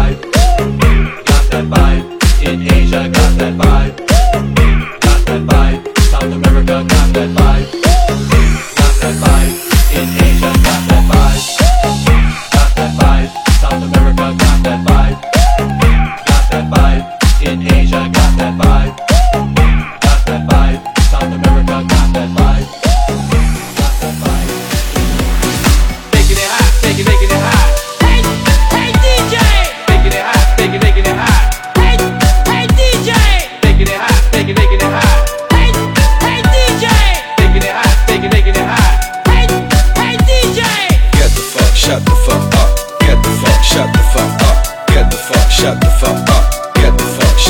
life.